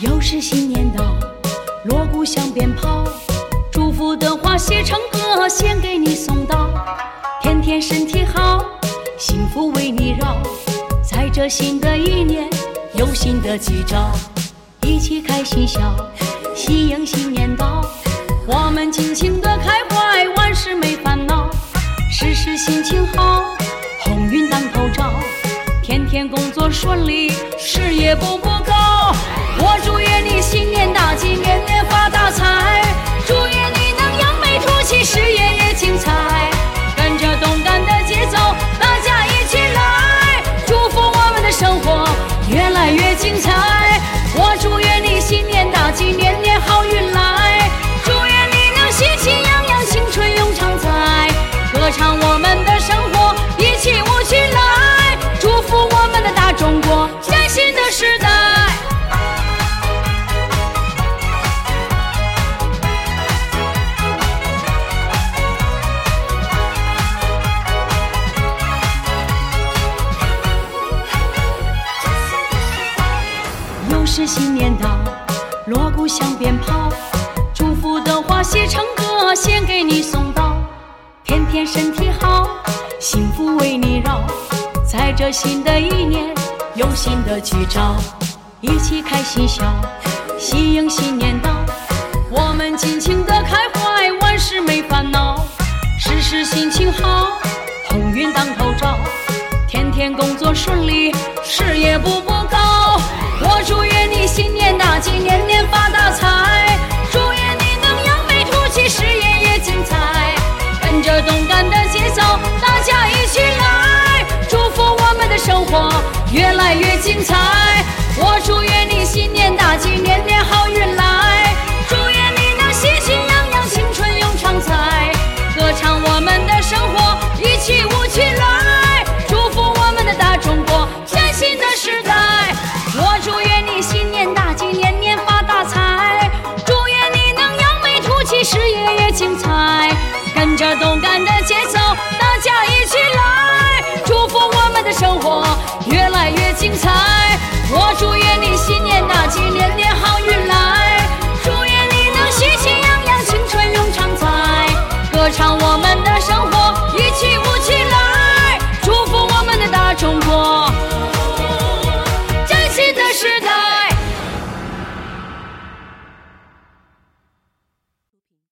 又是新年到，锣鼓响鞭炮，祝福的话写成歌，先给你送到。天天身体好，幸福为你绕。在这新的一年，有新的吉兆，一起开心笑，喜迎新年到。我们尽情的开怀，万事没烦恼，时时心情好，鸿运当头照。天天工作顺利，事业步步高。我祝愿你新年大，是新年到，锣鼓响鞭炮，祝福的话写成歌，先给你送到。天天身体好，幸福为你绕。在这新的一年，有新的吉兆，一起开心笑，喜迎新年到。我们尽情的开怀，万事没烦恼，事事心情好，鸿运当头照。天天工作顺利，事业步步活越来越精彩。我祝愿你新年大吉，年年好运来。精彩，我祝愿你新年大吉，年年好运来，祝愿你能喜气洋洋，青春永常在，歌唱我们的生活，一起舞起来，祝福我们的大中国。崭新的时代。